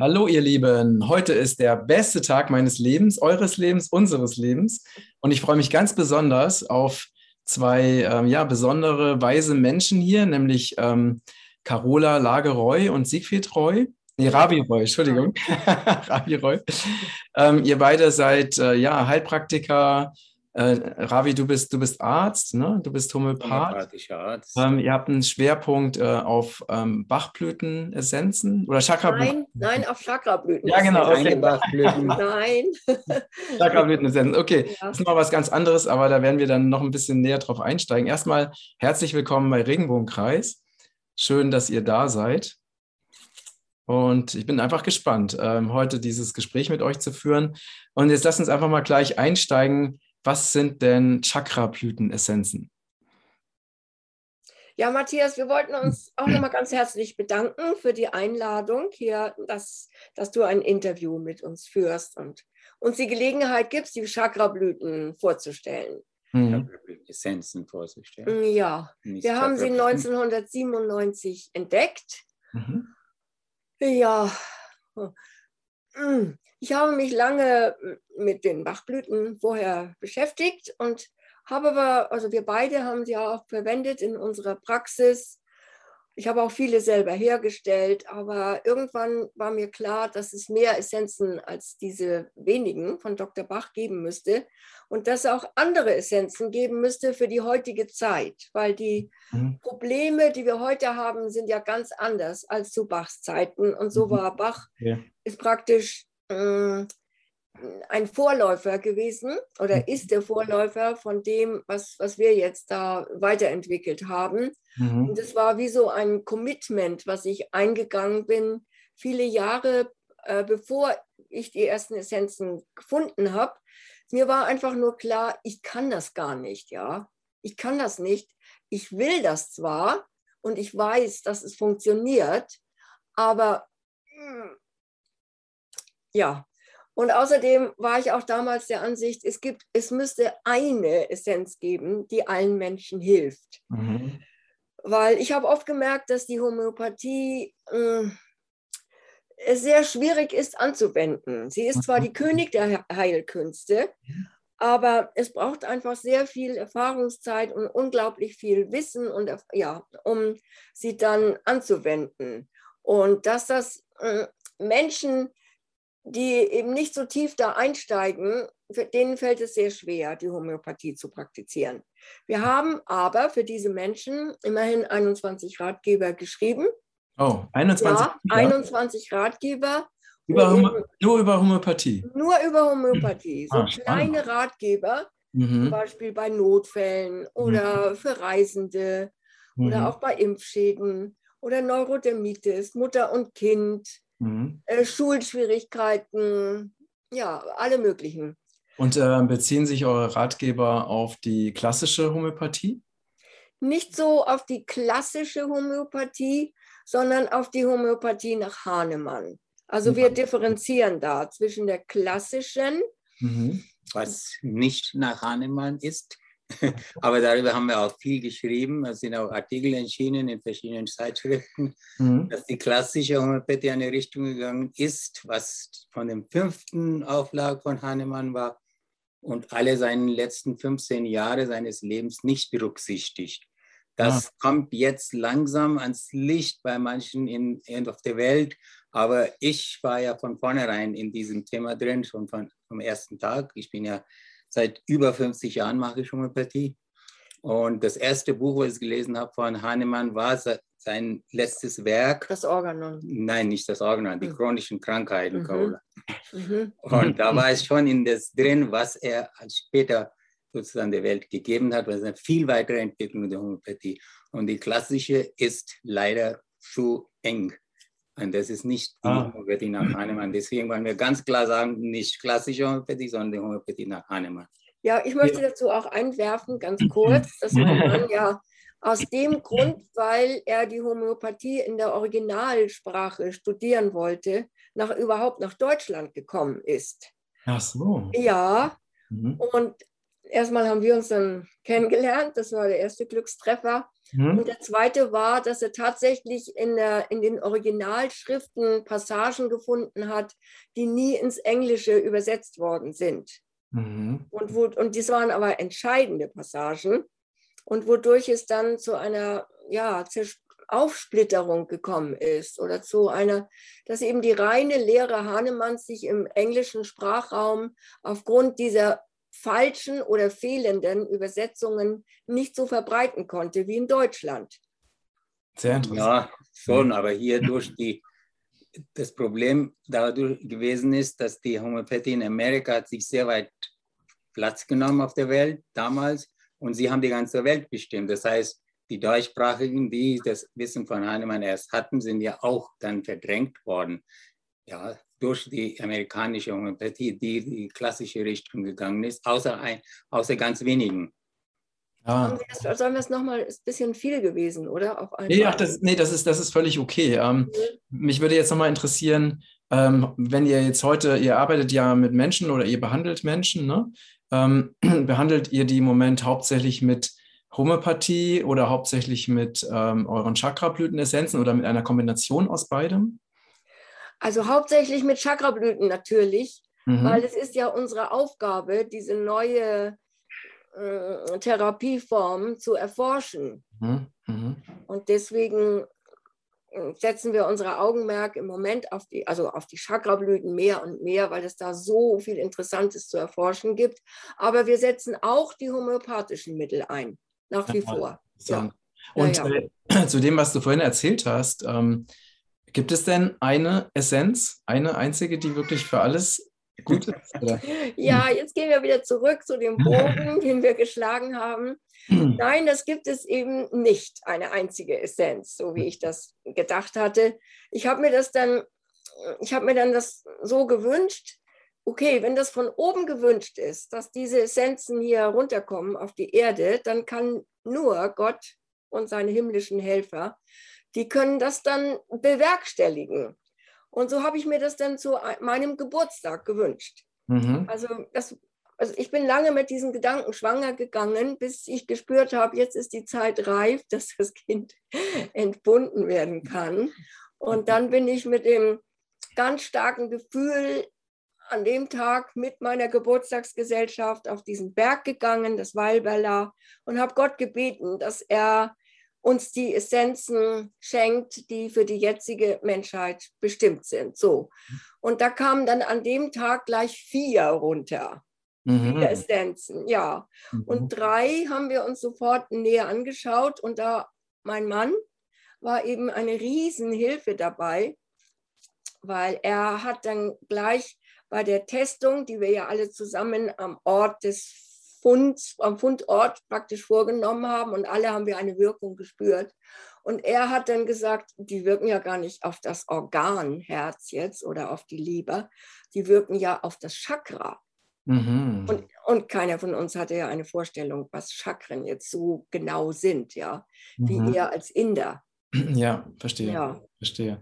Hallo ihr Lieben, heute ist der beste Tag meines Lebens, eures Lebens, unseres Lebens und ich freue mich ganz besonders auf zwei ähm, ja, besondere, weise Menschen hier, nämlich ähm, Carola Lageroy und Siegfried Roy. Nee, Ravi Roy, Entschuldigung. Ravi Roy. Ähm, ihr beide seid äh, ja, Heilpraktiker, äh, Ravi, du bist, du bist Arzt, ne? du bist Homöopath. Arzt. Ähm, ihr habt einen Schwerpunkt äh, auf ähm, Bachblütenessenzen oder Chakrablüten. Nein, nein, auf Chakrablüten. Ja, genau. Okay. Bachblüten. nein. Chakrablütenessenzen. Okay, ja. das ist mal was ganz anderes, aber da werden wir dann noch ein bisschen näher drauf einsteigen. Erstmal herzlich willkommen bei Regenbogenkreis. Schön, dass ihr da seid. Und ich bin einfach gespannt, ähm, heute dieses Gespräch mit euch zu führen. Und jetzt lasst uns einfach mal gleich einsteigen was sind denn Chakrablütenessenzen? Ja, Matthias, wir wollten uns auch nochmal ganz herzlich bedanken für die Einladung hier, dass, dass du ein Interview mit uns führst und uns die Gelegenheit gibst, die Chakrablüten vorzustellen. Mhm. Essenzen vorzustellen. Ja, Nicht wir haben sie 1997 entdeckt. Mhm. Ja. Ich habe mich lange mit den Bachblüten vorher beschäftigt und habe aber, also wir beide haben sie auch verwendet in unserer Praxis. Ich habe auch viele selber hergestellt, aber irgendwann war mir klar, dass es mehr Essenzen als diese wenigen von Dr. Bach geben müsste und dass es auch andere Essenzen geben müsste für die heutige Zeit, weil die mhm. Probleme, die wir heute haben, sind ja ganz anders als zu Bachs Zeiten. Und so mhm. war Bach, ja. ist praktisch äh, ein Vorläufer gewesen oder mhm. ist der Vorläufer von dem, was, was wir jetzt da weiterentwickelt haben. Mhm. Und es war wie so ein Commitment, was ich eingegangen bin, viele Jahre äh, bevor ich die ersten Essenzen gefunden habe. Mir war einfach nur klar, ich kann das gar nicht, ja. Ich kann das nicht. Ich will das zwar und ich weiß, dass es funktioniert, aber hm, ja, und außerdem war ich auch damals der Ansicht, es, gibt, es müsste eine Essenz geben, die allen Menschen hilft. Mhm. Weil ich habe oft gemerkt, dass die Homöopathie äh, sehr schwierig ist anzuwenden. Sie ist zwar die König der Heilkünste, aber es braucht einfach sehr viel Erfahrungszeit und unglaublich viel Wissen, und, ja, um sie dann anzuwenden. Und dass das äh, Menschen die eben nicht so tief da einsteigen, denen fällt es sehr schwer, die Homöopathie zu praktizieren. Wir haben aber für diese Menschen immerhin 21 Ratgeber geschrieben. Oh, 21? Ja, 21 Ratgeber. Über eben, nur über Homöopathie? Nur über Homöopathie. So ah, kleine Ratgeber, mhm. zum Beispiel bei Notfällen oder mhm. für Reisende mhm. oder auch bei Impfschäden oder Neurodermitis, Mutter und Kind mhm. äh, Schulschwierigkeiten, ja, alle möglichen. Und äh, beziehen sich eure Ratgeber auf die klassische Homöopathie? Nicht so auf die klassische Homöopathie, sondern auf die Homöopathie nach Hahnemann. Also wir differenzieren da zwischen der klassischen, mhm. was nicht nach Hahnemann ist, Aber darüber haben wir auch viel geschrieben. Es sind auch Artikel erschienen in verschiedenen Zeitschriften, mhm. dass die klassische Homöopathie eine Richtung gegangen ist, was von dem fünften Auflag von Hahnemann war und alle seine letzten 15 Jahre seines Lebens nicht berücksichtigt. Das ah. kommt jetzt langsam ans Licht bei manchen in, in auf der Welt. Aber ich war ja von vornherein in diesem Thema drin, schon von, vom ersten Tag. Ich bin ja Seit über 50 Jahren mache ich Homöopathie. Und das erste Buch, was ich gelesen habe von Hahnemann, war sein letztes Werk. Das Organon. Nein, nicht das Organon, die mhm. chronischen Krankheiten. Mhm. Mhm. Und da war es schon in das drin, was er später sozusagen der Welt gegeben hat, was eine viel weitere Entwicklung der Homöopathie. Und die klassische ist leider zu eng. Und das ist nicht die ah. Homöopathie nach Hahnemann. Deswegen wollen wir ganz klar sagen, nicht klassische Homöopathie, sondern die Homöopathie nach Hahnemann. Ja, ich möchte dazu auch einwerfen, ganz kurz, dass man ja aus dem Grund, weil er die Homöopathie in der Originalsprache studieren wollte, nach überhaupt nach Deutschland gekommen ist. Ach so. Ja, mhm. und erstmal haben wir uns dann kennengelernt. Das war der erste Glückstreffer. Mhm. Und der zweite war, dass er tatsächlich in, der, in den Originalschriften Passagen gefunden hat, die nie ins Englische übersetzt worden sind. Mhm. Und, wo, und dies waren aber entscheidende Passagen. Und wodurch es dann zu einer ja, Aufsplitterung gekommen ist oder zu einer, dass eben die reine Lehre Hahnemanns sich im englischen Sprachraum aufgrund dieser falschen oder fehlenden Übersetzungen nicht so verbreiten konnte wie in Deutschland. Sehr interessant. Ja, schon, aber hier durch die, das Problem dadurch gewesen ist, dass die Homöopathie in Amerika hat sich sehr weit Platz genommen auf der Welt damals und sie haben die ganze Welt bestimmt. Das heißt, die Deutschsprachigen, die das Wissen von Hahnemann erst hatten, sind ja auch dann verdrängt worden. Ja, durch die amerikanische Homöopathie, die die klassische Richtung gegangen ist, außer, ein, außer ganz wenigen. Ja. Sollen wir es nochmal, ist ein bisschen viel gewesen, oder? Auf nee, ach, das, nee das, ist, das ist völlig okay. Ähm, mhm. Mich würde jetzt nochmal interessieren, ähm, wenn ihr jetzt heute, ihr arbeitet ja mit Menschen oder ihr behandelt Menschen, ne? Ähm, behandelt ihr die im Moment hauptsächlich mit Homöopathie oder hauptsächlich mit ähm, euren Chakrablütenessenzen oder mit einer Kombination aus beidem? Also hauptsächlich mit Chakrablüten natürlich, mhm. weil es ist ja unsere Aufgabe, diese neue äh, Therapieform zu erforschen. Mhm. Mhm. Und deswegen äh, setzen wir unsere Augenmerk im Moment auf die, also auf die Chakrablüten mehr und mehr, weil es da so viel Interessantes zu erforschen gibt. Aber wir setzen auch die homöopathischen Mittel ein, nach wie ja, vor. Ja. Und ja. Äh, zu dem, was du vorhin erzählt hast, ähm, Gibt es denn eine Essenz, eine einzige, die wirklich für alles gut ist? Oder? Ja, jetzt gehen wir wieder zurück zu dem Bogen, den wir geschlagen haben. Nein, das gibt es eben nicht, eine einzige Essenz, so wie ich das gedacht hatte. Ich habe mir das dann, ich habe mir dann das so gewünscht, okay, wenn das von oben gewünscht ist, dass diese Essenzen hier runterkommen auf die Erde, dann kann nur Gott und seine himmlischen Helfer die können das dann bewerkstelligen. Und so habe ich mir das dann zu meinem Geburtstag gewünscht. Mhm. Also, das, also ich bin lange mit diesen Gedanken schwanger gegangen, bis ich gespürt habe, jetzt ist die Zeit reif, dass das Kind entbunden werden kann. Und dann bin ich mit dem ganz starken Gefühl an dem Tag mit meiner Geburtstagsgesellschaft auf diesen Berg gegangen, das Walberla, und habe Gott gebeten, dass er uns die Essenzen schenkt, die für die jetzige Menschheit bestimmt sind. So. Und da kamen dann an dem Tag gleich vier runter. Mhm. Vier Essenzen, ja. Mhm. Und drei haben wir uns sofort näher angeschaut und da mein Mann war eben eine Riesenhilfe dabei, weil er hat dann gleich bei der Testung, die wir ja alle zusammen am Ort des Fund, am Fundort praktisch vorgenommen haben und alle haben wir eine Wirkung gespürt. Und er hat dann gesagt, die wirken ja gar nicht auf das Organ Herz jetzt oder auf die Leber, die wirken ja auf das Chakra. Mhm. Und, und keiner von uns hatte ja eine Vorstellung, was Chakren jetzt so genau sind, ja, wie mhm. er als Inder. Ja, verstehe. Ja. Verstehe.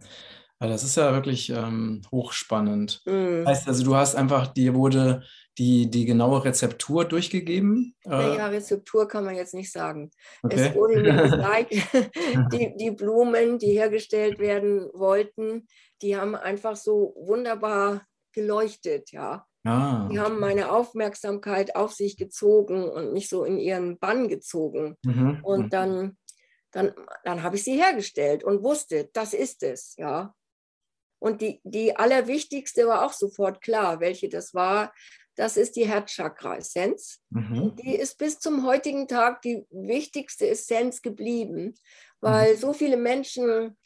Also das ist ja wirklich ähm, hochspannend. Mhm. Heißt also, du hast einfach, dir wurde die, die genaue Rezeptur durchgegeben? Naja, äh, Rezeptur kann man jetzt nicht sagen. Okay. Es wurde mir gesagt, die, die Blumen, die hergestellt werden wollten, die haben einfach so wunderbar geleuchtet, ja. Ah, die haben meine Aufmerksamkeit auf sich gezogen und mich so in ihren Bann gezogen. Mhm. Und mhm. dann, dann, dann habe ich sie hergestellt und wusste, das ist es, ja. Und die, die allerwichtigste war auch sofort klar, welche das war. Das ist die Herzchakra-Essenz. Mhm. Die ist bis zum heutigen Tag die wichtigste Essenz geblieben, weil mhm. so viele Menschen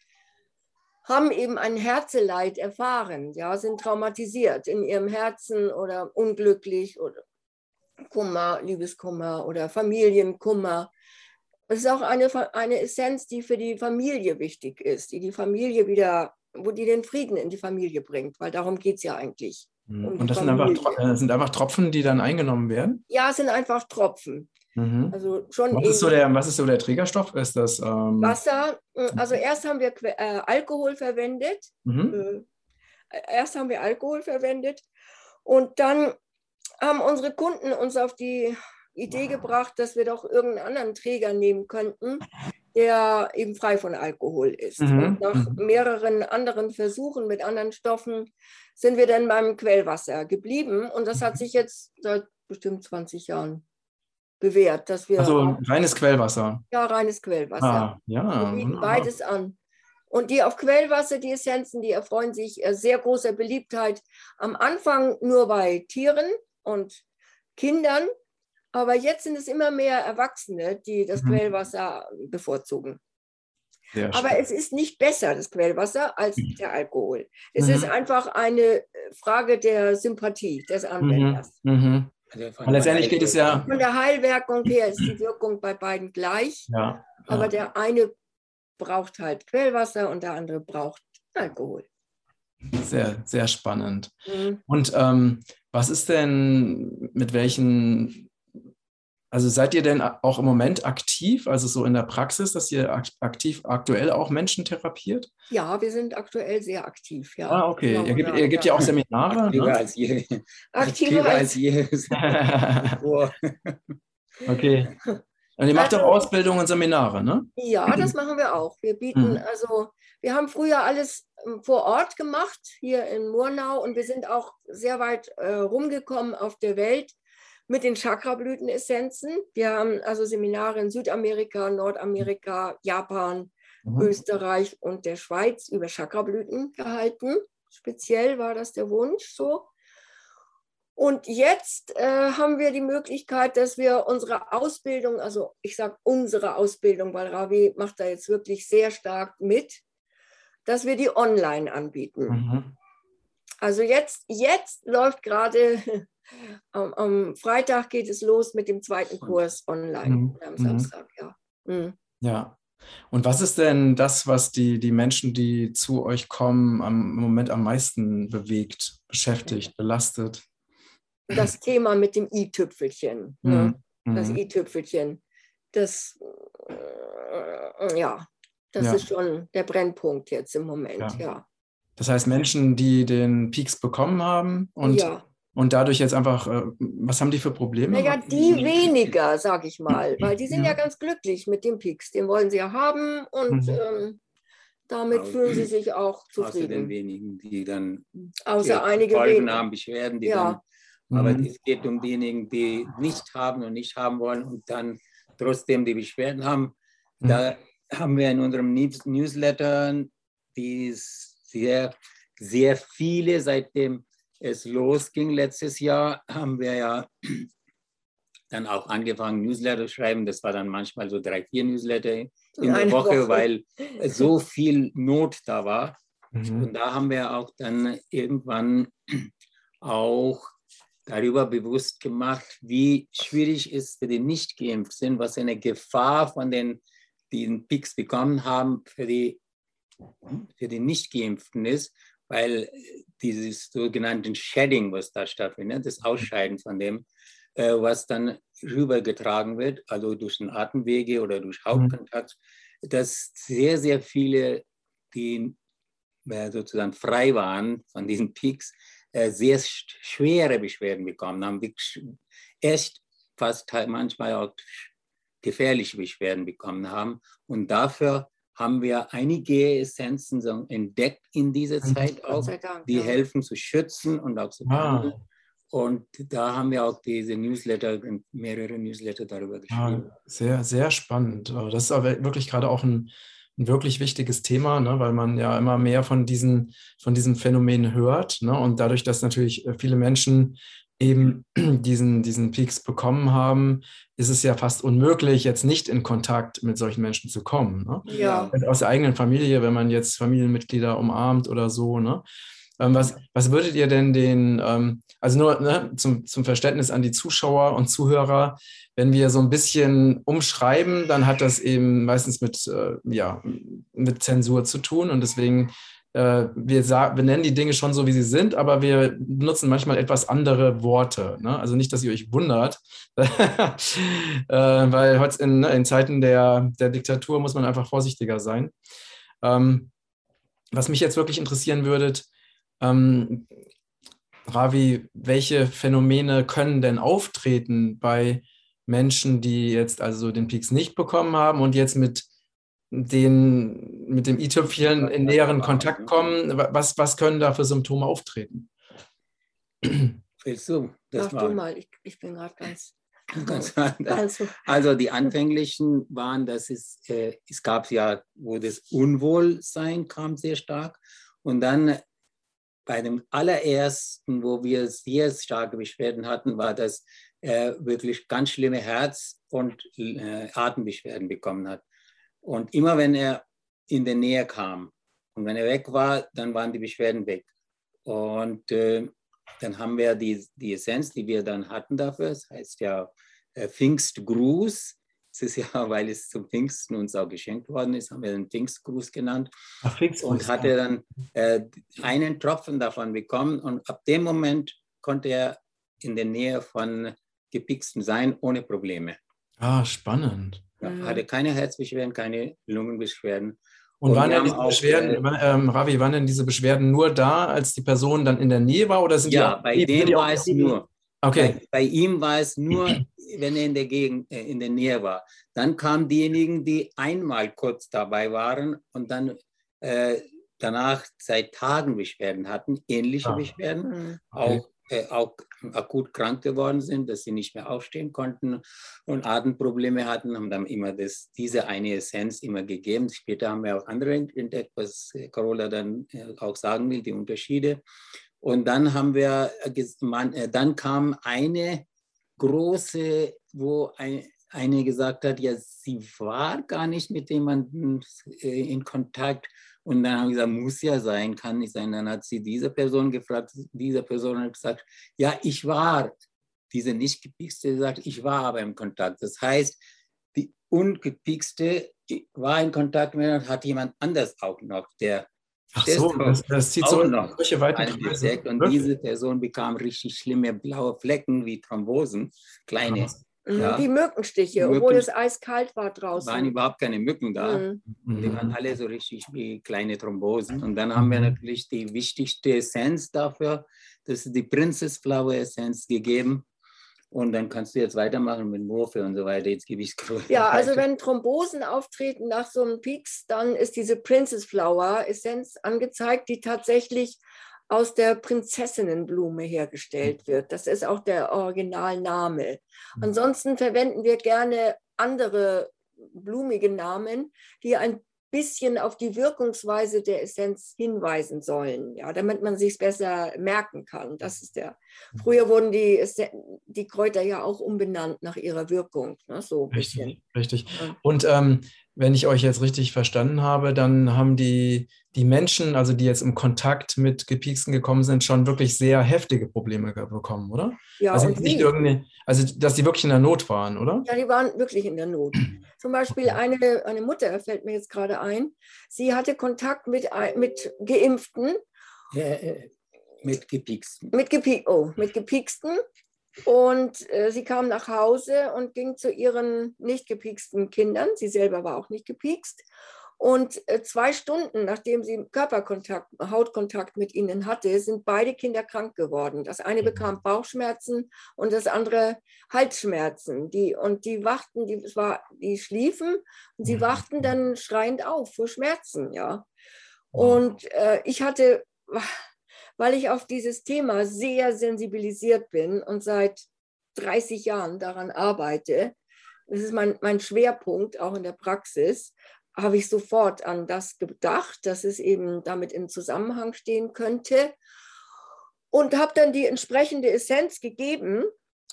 haben eben ein Herzeleid erfahren, ja, sind traumatisiert in ihrem Herzen oder unglücklich oder Kummer, Liebeskummer oder Familienkummer. Es ist auch eine, eine Essenz, die für die Familie wichtig ist, die die Familie wieder wo die den Frieden in die Familie bringt, weil darum geht es ja eigentlich. Mhm. Um und das sind einfach, äh, sind einfach, Tropfen, die dann eingenommen werden? Ja, es sind einfach Tropfen. Mhm. Also schon was, ist so der, was ist so der Trägerstoff? Ist das ähm Wasser? Hm, also erst haben wir äh, Alkohol verwendet. Mhm. Äh, erst haben wir Alkohol verwendet und dann haben unsere Kunden uns auf die Idee gebracht, dass wir doch irgendeinen anderen Träger nehmen könnten, der eben frei von Alkohol ist. Mhm. Und nach mhm. mehreren anderen Versuchen mit anderen Stoffen sind wir dann beim Quellwasser geblieben. Und das hat sich jetzt seit bestimmt 20 Jahren bewährt, dass wir. Also reines Quellwasser. Ja, reines Quellwasser. Ah, ja. Wir bieten beides an. Und die auf Quellwasser, die Essenzen, die erfreuen sich äh, sehr großer Beliebtheit. Am Anfang nur bei Tieren und Kindern, aber jetzt sind es immer mehr Erwachsene, die das mhm. Quellwasser bevorzugen. Sehr aber es ist nicht besser, das Quellwasser, als mhm. der Alkohol. Es mhm. ist einfach eine äh, Frage der Sympathie des mhm. Anwenders. Mhm. Also letztendlich geht es ja. Von der Heilwirkung her ist die Wirkung bei beiden gleich. Ja, aber der eine braucht halt Quellwasser und der andere braucht Alkohol. Sehr, sehr spannend. Mhm. Und ähm, was ist denn mit welchen also seid ihr denn auch im Moment aktiv, also so in der Praxis, dass ihr aktiv aktuell auch Menschen therapiert? Ja, wir sind aktuell sehr aktiv, ja. Ah, okay. Genau, ihr, gibt, ihr gibt ja auch Seminare. Aktiver ne? als je. Aktiver, als je. okay. Und ihr macht also, auch Ausbildungen und Seminare, ne? Ja, das machen wir auch. Wir bieten, mhm. also wir haben früher alles ähm, vor Ort gemacht, hier in Murnau, und wir sind auch sehr weit äh, rumgekommen auf der Welt mit den Chakrablütenessenzen. Wir haben also Seminare in Südamerika, Nordamerika, Japan, mhm. Österreich und der Schweiz über Chakrablüten gehalten. Speziell war das der Wunsch so. Und jetzt äh, haben wir die Möglichkeit, dass wir unsere Ausbildung, also ich sage unsere Ausbildung, weil Ravi macht da jetzt wirklich sehr stark mit, dass wir die online anbieten. Mhm. Also jetzt, jetzt läuft gerade am, am, Freitag geht es los mit dem zweiten Kurs online mhm. am mhm. Samstag, ja. Mhm. Ja. Und was ist denn das, was die, die Menschen, die zu euch kommen, am, im Moment am meisten bewegt, beschäftigt, belastet? Das Thema mit dem i-Tüpfelchen. Ne? Mhm. Das mhm. i-Tüpfelchen. Das, äh, ja, das ja. ist schon der Brennpunkt jetzt im Moment, ja. ja. Das heißt, Menschen, die den Peaks bekommen haben und ja. Und dadurch jetzt einfach, äh, was haben die für Probleme? Naja, die weniger, sag ich mal, weil die sind ja, ja ganz glücklich mit dem Pix. Den wollen sie ja haben und mhm. ähm, damit Aber fühlen sie sich auch zufrieden. Außer den wenigen, die dann Außer einige Folgen haben, Beschwerden, die ja. dann, aber mhm. es geht um diejenigen, die nicht haben und nicht haben wollen und dann trotzdem die Beschwerden haben. Mhm. Da haben wir in unserem Newsletter, die sehr, sehr viele seitdem es losging letztes Jahr, haben wir ja dann auch angefangen, Newsletter zu schreiben. Das war dann manchmal so drei, vier Newsletter in der Woche, Woche, weil so viel Not da war. Mhm. Und da haben wir auch dann irgendwann auch darüber bewusst gemacht, wie schwierig es für die Nicht-Geimpften, was eine Gefahr von den, die den Pix bekommen haben, für die, für die Nicht-Geimpften ist, weil dieses sogenannte Shedding, was da stattfindet, das Ausscheiden von dem, äh, was dann rübergetragen wird, also durch den Atemwege oder durch. Hautkontakt, dass sehr, sehr viele, die äh, sozusagen frei waren von diesen Peaks, äh, sehr schwere Beschwerden bekommen haben, echt fast manchmal auch gefährliche Beschwerden bekommen haben. Und dafür haben wir einige Essenzen so entdeckt in dieser. Zeit auch, Dank, die ja. helfen zu schützen und auch zu ah. Und da haben wir auch diese Newsletter, mehrere Newsletter darüber ah, geschrieben. Ah, sehr, sehr spannend. Oh, das ist aber wirklich gerade auch ein, ein wirklich wichtiges Thema, ne, weil man ja immer mehr von diesen, von diesen Phänomenen hört. Ne, und dadurch, dass natürlich viele Menschen eben diesen, diesen Peaks bekommen haben, ist es ja fast unmöglich, jetzt nicht in Kontakt mit solchen Menschen zu kommen. Ne? Ja. Aus der eigenen Familie, wenn man jetzt Familienmitglieder umarmt oder so. Ne? Ähm, was, was würdet ihr denn den, ähm, also nur ne, zum, zum Verständnis an die Zuschauer und Zuhörer, wenn wir so ein bisschen umschreiben, dann hat das eben meistens mit, äh, ja, mit Zensur zu tun und deswegen äh, wir, wir nennen die Dinge schon so, wie sie sind, aber wir benutzen manchmal etwas andere Worte. Ne? Also nicht, dass ihr euch wundert, äh, weil heute in, ne, in, Zeiten der, der Diktatur muss man einfach vorsichtiger sein. Ähm, was mich jetzt wirklich interessieren würde, ähm, Ravi, welche Phänomene können denn auftreten bei Menschen, die jetzt also den Peaks nicht bekommen haben und jetzt mit den, mit dem i-Tüpfchen in näheren Kontakt kommen? Was, was können da für Symptome auftreten? Willst du das Mach mal? du mal, ich, ich bin gerade ganz Ganz also, also die anfänglichen waren, dass es, äh, es gab ja, wo das Unwohlsein kam sehr stark. Und dann bei dem allerersten, wo wir sehr starke Beschwerden hatten, war, dass er wirklich ganz schlimme Herz- und äh, Atembeschwerden bekommen hat. Und immer wenn er in der Nähe kam und wenn er weg war, dann waren die Beschwerden weg. Und äh, dann haben wir die, die Essenz, die wir dann hatten dafür, das heißt ja äh, Pfingstgruß. Das ist ja, weil es zum Pfingsten uns auch geschenkt worden ist, haben wir den Pfingstgruß genannt. Ach, Pfingstgruß, und hatte dann äh, einen Tropfen davon bekommen. Und ab dem Moment konnte er in der Nähe von Gepixten sein, ohne Probleme. Ah, spannend. Ja, hatte keine Herzbeschwerden, keine Lungenbeschwerden. Und, und waren denn diese auch, Beschwerden, äh, ähm, Ravi, waren denn diese Beschwerden nur da, als die Person dann in der Nähe war? Oder sind ja, die, bei dem war es nur. Okay. Bei, bei, ihm war es nur, wenn er in der Gegend, äh, in der Nähe war. Dann kamen diejenigen, die einmal kurz dabei waren und dann äh, danach seit Tagen Beschwerden hatten, ähnliche ah. Beschwerden, mhm. okay. auch äh, auch akut krank geworden sind, dass sie nicht mehr aufstehen konnten und Atemprobleme hatten, haben dann immer das, diese eine Essenz immer gegeben. Später haben wir auch andere entdeckt, was Carola dann äh, auch sagen will, die Unterschiede. Und dann haben wir, äh, dann kam eine große, wo ein, eine gesagt hat, ja, sie war gar nicht mit jemandem in Kontakt und dann haben wir gesagt, muss ja sein, kann nicht sein. Dann hat sie diese Person gefragt, diese Person hat gesagt, ja, ich war. Diese nicht gepixte sagt, ich war aber im Kontakt. Das heißt, die ungepixte war in Kontakt mit und hat jemand anders auch noch, der Ach so, das, das zieht so noch solche weiten Kreise. Und diese Person bekam richtig schlimme blaue Flecken wie Thrombosen, kleine. Mhm. Ja. Die Mückenstiche, Mücken, obwohl es eiskalt war draußen. waren überhaupt keine Mücken da. Mhm. Die waren alle so richtig wie kleine Thrombosen. Und dann haben wir natürlich die wichtigste Essenz dafür, das ist die Princess Flower Essenz gegeben. Und dann kannst du jetzt weitermachen mit Morphe und so weiter. Jetzt gebe ich es Ja, also wenn Thrombosen auftreten nach so einem Peaks, dann ist diese Princess Flower Essenz angezeigt, die tatsächlich aus der Prinzessinnenblume hergestellt mhm. wird. Das ist auch der Originalname. Mhm. Ansonsten verwenden wir gerne andere blumige Namen, die ein bisschen auf die Wirkungsweise der Essenz hinweisen sollen, ja, damit man sich besser merken kann. Das ist der. Mhm. Früher wurden die, die Kräuter ja auch umbenannt nach ihrer Wirkung, ne, so ein richtig, bisschen. Richtig. Und ähm, wenn ich euch jetzt richtig verstanden habe, dann haben die, die Menschen, also die jetzt im Kontakt mit Gepieksten gekommen sind, schon wirklich sehr heftige Probleme bekommen, oder? Ja, also, nicht irgendeine, also dass die wirklich in der Not waren, oder? Ja, die waren wirklich in der Not. Zum Beispiel okay. eine, eine Mutter, fällt mir jetzt gerade ein, sie hatte Kontakt mit, mit Geimpften. Ja, äh, mit Gepieksten. Mit, Gepi oh, mit Gepieksten und äh, sie kam nach Hause und ging zu ihren nicht gepieksten Kindern. Sie selber war auch nicht gepiekst. Und äh, zwei Stunden, nachdem sie Körperkontakt, Hautkontakt mit ihnen hatte, sind beide Kinder krank geworden. Das eine mhm. bekam Bauchschmerzen und das andere Halsschmerzen. Die, und die wachten, die, es war, die schliefen und sie mhm. wachten dann schreiend auf vor Schmerzen. Ja. Und äh, ich hatte weil ich auf dieses Thema sehr sensibilisiert bin und seit 30 Jahren daran arbeite. Das ist mein, mein Schwerpunkt auch in der Praxis habe ich sofort an das gedacht, dass es eben damit im Zusammenhang stehen könnte und habe dann die entsprechende Essenz gegeben.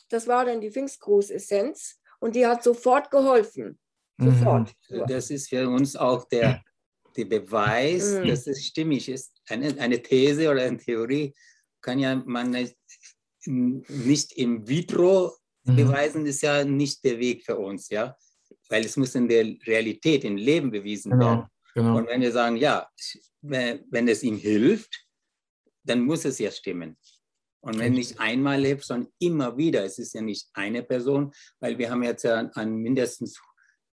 Das war dann die Pfingstgruß-Essenz und die hat sofort geholfen. Sofort. Mhm. Das ist für uns auch der der Beweis, mhm. dass es stimmig ist. Eine, eine These oder eine Theorie kann ja man nicht im vitro mhm. beweisen, ist ja nicht der Weg für uns, ja, weil es muss in der Realität, im Leben bewiesen genau. werden. Genau. Und wenn wir sagen, ja, wenn es ihm hilft, dann muss es ja stimmen. Und wenn nicht einmal hilft, sondern immer wieder, es ist ja nicht eine Person, weil wir haben jetzt ja an mindestens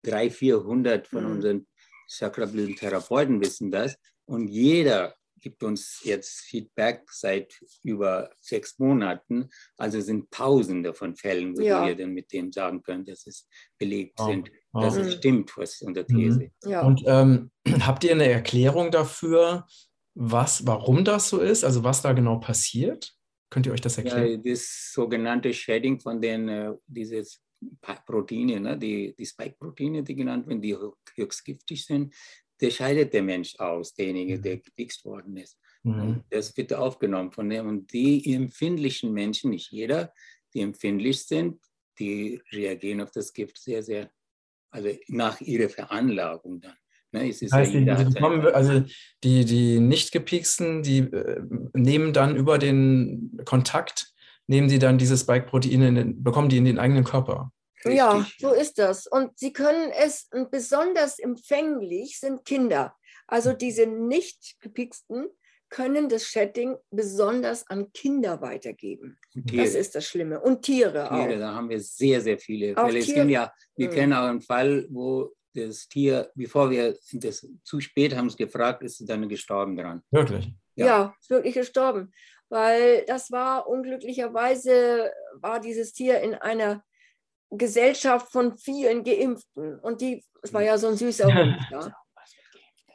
300, 400 von mhm. unseren Chakrablüten-Therapeuten wissen das. Und jeder gibt uns jetzt Feedback seit über sechs Monaten. Also sind Tausende von Fällen, wo ja. wir dann mit dem sagen können, dass es belegt oh. sind. Dass es stimmt, was in der These. Mhm. Ja. Und ähm, habt ihr eine Erklärung dafür, was, warum das so ist? Also was da genau passiert? Könnt ihr euch das erklären? Ja, das sogenannte Shedding von den äh, dieses Proteine, ne, die, die Spike-Proteine, die genannt werden, die höchst giftig sind, der scheidet der Mensch aus, derjenige, der mhm. gefixt worden ist. Mhm. das wird aufgenommen von dem. Und die empfindlichen Menschen, nicht jeder, die empfindlich sind, die reagieren auf das Gift sehr, sehr, also nach ihrer Veranlagung dann. Ne, das heißt, ja die, die bekommen, also die, die nicht gepiksten, die äh, nehmen dann über den Kontakt, nehmen sie dann diese Spike-Proteine, bekommen die in den eigenen Körper. Richtig. Ja, so ist das. Und sie können es, besonders empfänglich sind Kinder. Also hm. diese nicht gepiksten können das Shedding besonders an Kinder weitergeben. Das ist das Schlimme. Und Tiere, Tiere auch. Da haben wir sehr, sehr viele Fälle. Es ja, wir mhm. kennen auch einen Fall, wo das Tier, bevor wir das zu spät haben es gefragt, ist es dann gestorben dran. Wirklich? Ja. ja, ist wirklich gestorben. Weil das war unglücklicherweise, war dieses Tier in einer Gesellschaft von vielen Geimpften. Und die, es war ja so ein süßer Hund. Ja,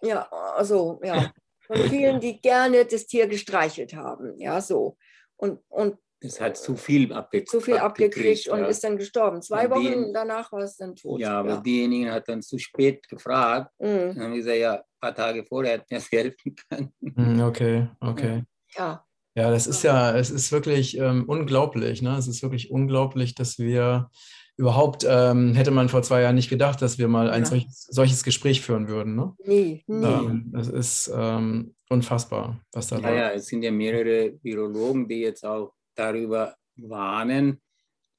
ja also, ja. Von vielen, die gerne das Tier gestreichelt haben. Ja, so. Und, und es hat zu viel abgekriegt. Zu viel abgekriegt und ja. ist dann gestorben. Zwei und Wochen den, danach war es dann tot. Ja, aber ja. diejenigen hat dann zu spät gefragt. Mhm. Dann haben wir gesagt, ja, ein paar Tage vorher hätten wir es helfen können. Mhm, okay, okay. Ja. Ja, das ist ja, es ist wirklich ähm, unglaublich. Ne? Es ist wirklich unglaublich, dass wir überhaupt ähm, hätte man vor zwei Jahren nicht gedacht, dass wir mal ein ja. solches, solches, Gespräch führen würden. Ne? Nee, nee. Ähm, das ist ähm, unfassbar, was da ja, Ja, es sind ja mehrere Virologen, die jetzt auch darüber warnen,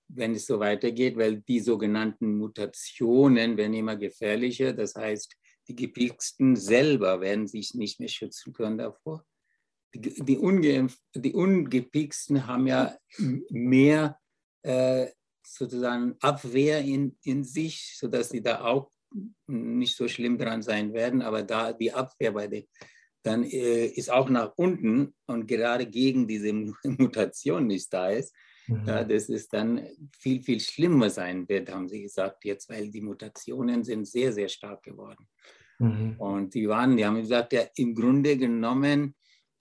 wenn es so weitergeht, weil die sogenannten Mutationen werden immer gefährlicher. Das heißt, die Gepixten selber werden sich nicht mehr schützen können davor. Die, die, Ungeimpf, die Ungepixten haben ja mehr äh, sozusagen Abwehr in, in sich, sodass sie da auch nicht so schlimm dran sein werden. Aber da die Abwehr bei den, dann äh, ist auch nach unten und gerade gegen diese Mutation nicht da ist, mhm. ja, das ist dann viel, viel schlimmer sein wird, haben sie gesagt jetzt, weil die Mutationen sind sehr, sehr stark geworden. Mhm. Und die waren, die haben gesagt, ja, im Grunde genommen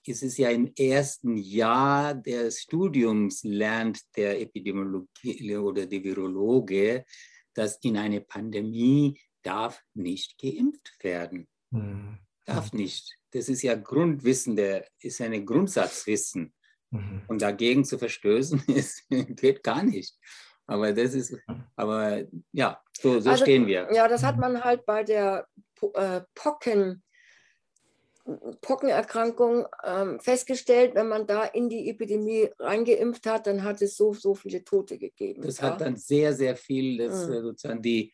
ist es ja im ersten Jahr des Studiums lernt der Epidemiologie oder der Virologe, dass in einer Pandemie darf nicht geimpft werden. Mhm. Darf nicht. Das ist ja Grundwissen, der ist ein Grundsatzwissen. Mhm. Und dagegen zu verstößen, ist, geht gar nicht. Aber das ist, aber ja, so, so also, stehen wir. Ja, das hat man halt bei der äh, Pocken, Pockenerkrankung ähm, festgestellt, wenn man da in die Epidemie reingeimpft hat, dann hat es so, so viele Tote gegeben. Das ja. hat dann sehr, sehr viel, das, mhm. sozusagen die,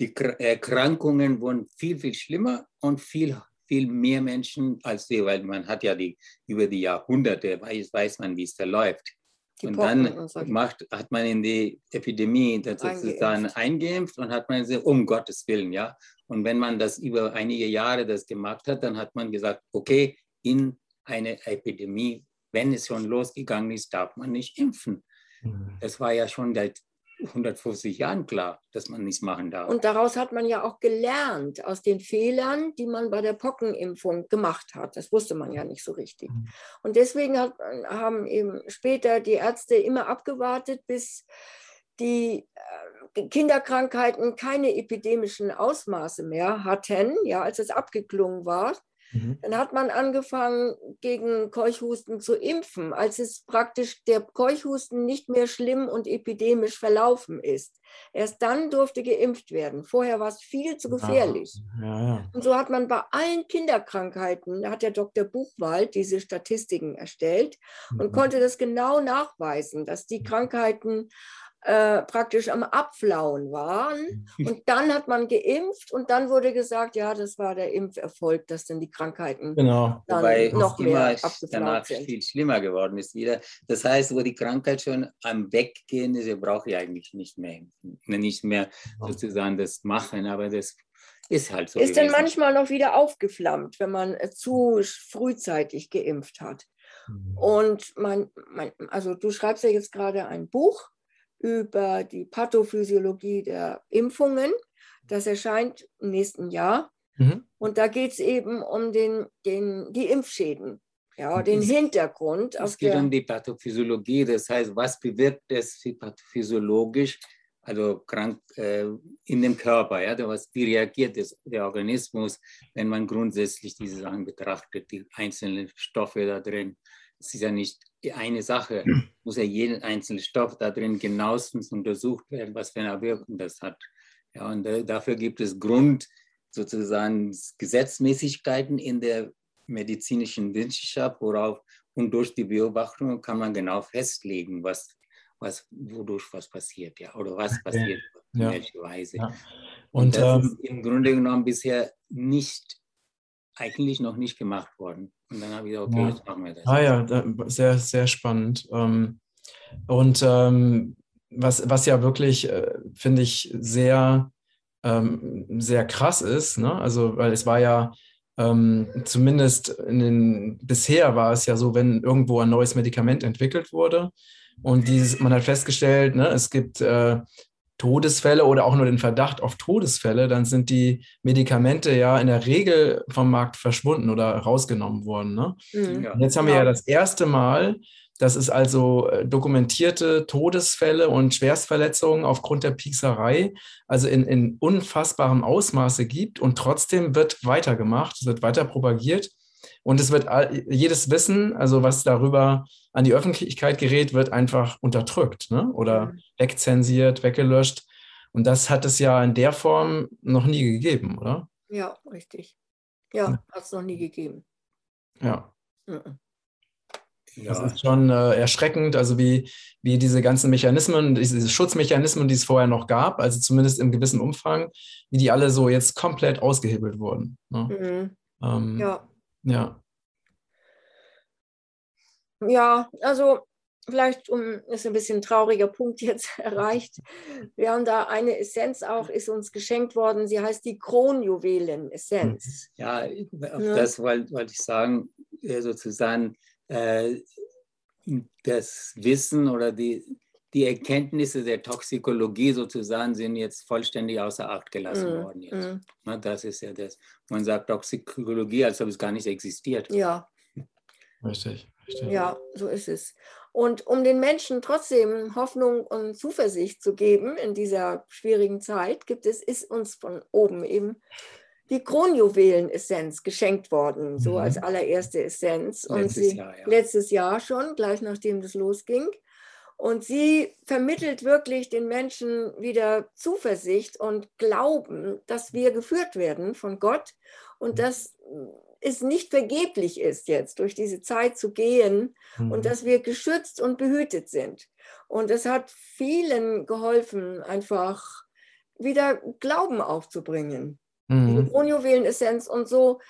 die Erkrankungen wurden viel, viel schlimmer und viel, viel mehr Menschen als wir, weil man hat ja die, über die Jahrhunderte, weiß, weiß man, wie es verläuft. Die und Pocken dann und macht, hat man in die Epidemie sozusagen eingeimpft und hat man gesagt, um Gottes Willen, ja. Und wenn man das über einige Jahre das gemacht hat, dann hat man gesagt, okay, in eine Epidemie, wenn es schon losgegangen ist, darf man nicht impfen. Mhm. Das war ja schon seit 150 Jahren klar, dass man nichts machen darf. Und daraus hat man ja auch gelernt, aus den Fehlern, die man bei der Pockenimpfung gemacht hat. Das wusste man ja nicht so richtig. Mhm. Und deswegen hat, haben eben später die Ärzte immer abgewartet, bis die äh, Kinderkrankheiten keine epidemischen Ausmaße mehr hatten, ja, als es abgeklungen war. Mhm. Dann hat man angefangen, gegen Keuchhusten zu impfen, als es praktisch der Keuchhusten nicht mehr schlimm und epidemisch verlaufen ist. Erst dann durfte geimpft werden. Vorher war es viel zu gefährlich. Ja, ja. Und so hat man bei allen Kinderkrankheiten, da hat der Dr. Buchwald diese Statistiken erstellt mhm. und konnte das genau nachweisen, dass die Krankheiten äh, praktisch am Abflauen waren. Und dann hat man geimpft und dann wurde gesagt, ja, das war der Impferfolg, dass dann die Krankheiten genau. dann Wobei noch mehr danach sind. viel schlimmer geworden ist wieder. Das heißt, wo die Krankheit schon am Weggehen ist, brauche ich eigentlich nicht mehr, nicht mehr sozusagen das machen. Aber das ist halt so. Ist dann manchmal noch wieder aufgeflammt, wenn man äh, zu frühzeitig geimpft hat. Mhm. Und mein, mein, also du schreibst ja jetzt gerade ein Buch über die Pathophysiologie der Impfungen. Das erscheint im nächsten Jahr. Mhm. Und da geht es eben um den, den, die Impfschäden, ja, den es, Hintergrund. Es geht um die Pathophysiologie, das heißt, was bewirkt es pathophysiologisch, also krank äh, in dem Körper, ja, was, wie reagiert das, der Organismus, wenn man grundsätzlich diese Sachen betrachtet, die einzelnen Stoffe da drin. Es ist ja nicht eine Sache, muss ja jeden einzelnen Stoff da drin genauestens untersucht werden, was für eine Wirkung das hat. Ja, und äh, dafür gibt es Grund, sozusagen Gesetzmäßigkeiten in der medizinischen Wissenschaft, worauf und durch die Beobachtung kann man genau festlegen, was, was wodurch was passiert, ja, oder was passiert, ja. in welcher Weise. Ja. Und, und, das ähm, ist im Grunde genommen bisher nicht, eigentlich noch nicht gemacht worden. Und dann habe ich gesagt, okay, ja. jetzt machen wir das. Ah ja, sehr, sehr spannend. Ähm, und ähm, was, was ja wirklich, äh, finde ich, sehr ähm, sehr krass ist. Ne? Also, weil es war ja ähm, zumindest in den, bisher war es ja so, wenn irgendwo ein neues Medikament entwickelt wurde und dieses, man hat festgestellt, ne, es gibt äh, Todesfälle oder auch nur den Verdacht auf Todesfälle, dann sind die Medikamente ja in der Regel vom Markt verschwunden oder rausgenommen worden. Ne? Mhm. Jetzt haben wir ja das erste Mal dass es also äh, dokumentierte Todesfälle und Schwerstverletzungen aufgrund der Piekserei, also in, in unfassbarem Ausmaße gibt und trotzdem wird weitergemacht, es wird weiter propagiert und es wird jedes Wissen, also was darüber an die Öffentlichkeit gerät, wird einfach unterdrückt ne? oder mhm. wegzensiert, weggelöscht. Und das hat es ja in der Form noch nie gegeben, oder? Ja, richtig. Ja, hat es noch nie gegeben. Ja. Mhm. Ja. Das ist schon äh, erschreckend, also wie, wie diese ganzen Mechanismen, diese Schutzmechanismen, die es vorher noch gab, also zumindest im gewissen Umfang, wie die alle so jetzt komplett ausgehebelt wurden. Ne? Mhm. Ähm, ja. Ja. Ja, also vielleicht um, ist ein bisschen ein trauriger Punkt jetzt erreicht. Wir haben da eine Essenz auch, ist uns geschenkt worden. Sie heißt die Kronjuwelen-Essenz. Ja, das wollte wollt ich sagen, äh, sozusagen äh, das Wissen oder die, die Erkenntnisse der Toxikologie sozusagen sind jetzt vollständig außer Acht gelassen mm, worden. Jetzt. Mm. Na, das ist ja das. Man sagt Toxikologie, als ob es gar nicht existiert. Ja. Richtig, richtig. Ja, so ist es. Und um den Menschen trotzdem Hoffnung und Zuversicht zu geben in dieser schwierigen Zeit, gibt es, ist uns von oben eben die Kronjuwelen-Essenz geschenkt worden, so mhm. als allererste Essenz. Und letztes sie, Jahr, ja. letztes Jahr schon, gleich nachdem das losging. Und sie vermittelt wirklich den Menschen wieder Zuversicht und Glauben, dass wir geführt werden von Gott und mhm. dass es nicht vergeblich ist, jetzt durch diese Zeit zu gehen mhm. und dass wir geschützt und behütet sind. Und es hat vielen geholfen, einfach wieder Glauben aufzubringen. Mhm. Kronjuwelen-Essenz und so.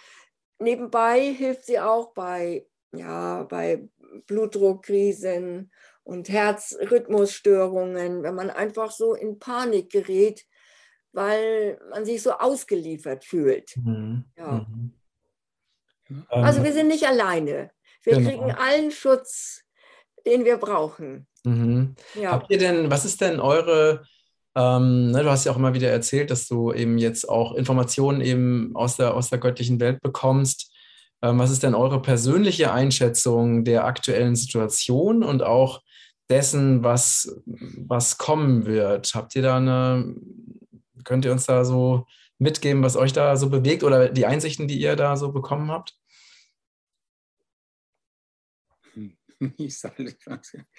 Nebenbei hilft sie auch bei, ja, bei Blutdruckkrisen und Herzrhythmusstörungen, wenn man einfach so in Panik gerät, weil man sich so ausgeliefert fühlt. Mhm. Ja. Mhm. Also wir sind nicht alleine. Wir genau. kriegen allen Schutz, den wir brauchen. Mhm. Ja. Habt ihr denn, was ist denn eure ähm, ne, du hast ja auch immer wieder erzählt, dass du eben jetzt auch Informationen eben aus der, aus der göttlichen Welt bekommst. Ähm, was ist denn eure persönliche Einschätzung der aktuellen Situation und auch dessen, was, was kommen wird? Habt ihr da eine, könnt ihr uns da so mitgeben, was euch da so bewegt oder die Einsichten, die ihr da so bekommen habt? Ich sage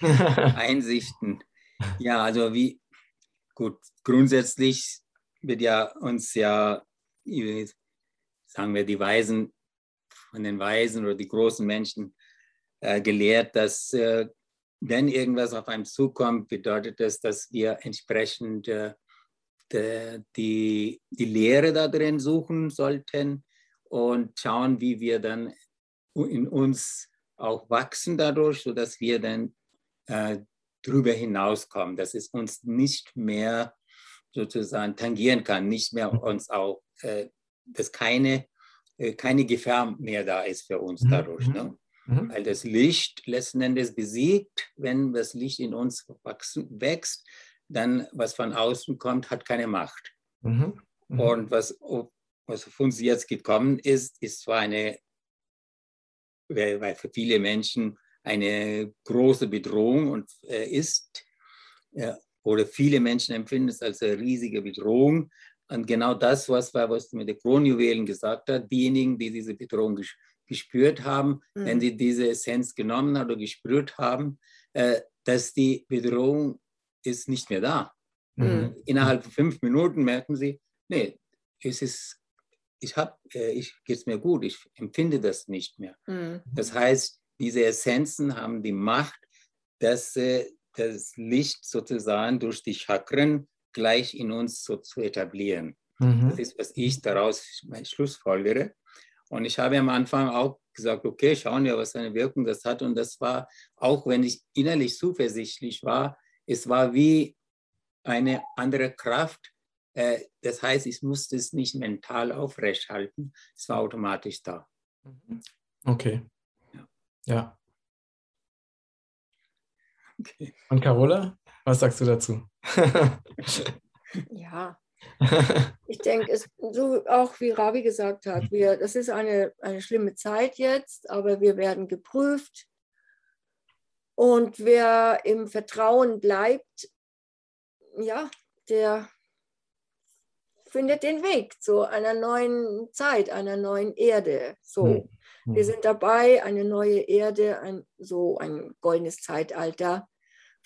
Einsichten. Ja, also wie, Gut, grundsätzlich wird ja uns ja, sagen wir, die Weisen von den Weisen oder die großen Menschen äh, gelehrt, dass äh, wenn irgendwas auf einem zukommt, bedeutet das, dass wir entsprechend äh, die, die Lehre da drin suchen sollten und schauen, wie wir dann in uns auch wachsen dadurch, sodass wir dann äh, drüber hinauskommen, dass es uns nicht mehr sozusagen tangieren kann, nicht mehr mhm. uns auch, äh, dass keine, äh, keine Gefahr mehr da ist für uns mhm. dadurch. Ne? Mhm. Weil das Licht letzten Endes besiegt, wenn das Licht in uns wachsen, wächst, dann was von außen kommt, hat keine Macht. Mhm. Mhm. Und was, was auf uns jetzt gekommen ist, ist zwar eine, weil für viele Menschen eine große Bedrohung und äh, ist, äh, oder viele Menschen empfinden es als eine riesige Bedrohung. Und genau das, was, was mit der Kronjuwelen gesagt hat, diejenigen, die diese Bedrohung gespürt haben, mhm. wenn sie diese Essenz genommen haben oder gespürt haben, äh, dass die Bedrohung ist nicht mehr da. Mhm. Innerhalb von fünf Minuten merken sie, nee, es ist, ich habe, äh, ich geht's mir gut, ich empfinde das nicht mehr. Mhm. Das heißt, diese Essenzen haben die Macht, dass äh, das Licht sozusagen durch die Chakren gleich in uns so zu etablieren. Mhm. Das ist, was ich daraus schlussfolgere. Und ich habe am Anfang auch gesagt, okay, schauen wir, was für eine Wirkung das hat. Und das war, auch wenn ich innerlich zuversichtlich war, es war wie eine andere Kraft. Äh, das heißt, ich musste es nicht mental aufrechthalten, es war automatisch da. Mhm. Okay. Ja. ja. Okay. Und Carola, was sagst du dazu? ja, ich denke, es so auch wie Ravi gesagt hat, wir, das ist eine, eine schlimme Zeit jetzt, aber wir werden geprüft. Und wer im Vertrauen bleibt, ja, der findet den Weg zu einer neuen Zeit, einer neuen Erde. So, hm, hm. wir sind dabei, eine neue Erde, ein, so ein goldenes Zeitalter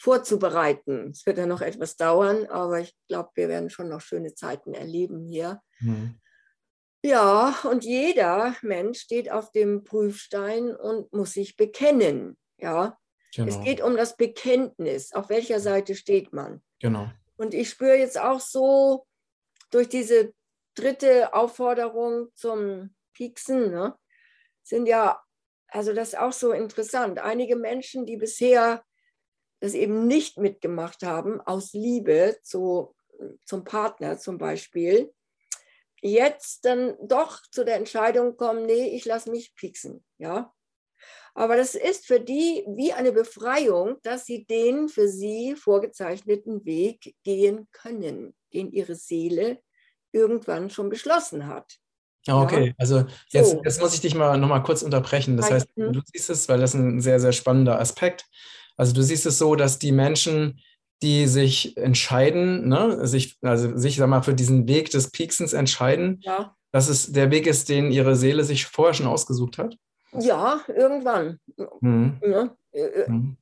vorzubereiten. Es wird ja noch etwas dauern, aber ich glaube, wir werden schon noch schöne Zeiten erleben hier. Mhm. Ja, und jeder Mensch steht auf dem Prüfstein und muss sich bekennen. Ja, genau. es geht um das Bekenntnis. Auf welcher Seite steht man? Genau. Und ich spüre jetzt auch so durch diese dritte Aufforderung zum Pieksen, ne, sind ja, also das ist auch so interessant. Einige Menschen, die bisher das eben nicht mitgemacht haben, aus Liebe zu, zum Partner zum Beispiel, jetzt dann doch zu der Entscheidung kommen, nee, ich lasse mich pieksen. Ja? Aber das ist für die wie eine Befreiung, dass sie den für sie vorgezeichneten Weg gehen können, den ihre Seele irgendwann schon beschlossen hat. Okay, ja? also jetzt, so. jetzt muss ich dich mal noch mal kurz unterbrechen. Das heißt, du siehst es, weil das ein sehr, sehr spannender Aspekt. Also du siehst es so, dass die Menschen, die sich entscheiden, ne, sich, also sich, sag mal, für diesen Weg des Pieksens entscheiden, ja. dass es der Weg ist, den ihre Seele sich vorher schon ausgesucht hat? Ja, irgendwann. Mhm. Ja, äh, mhm.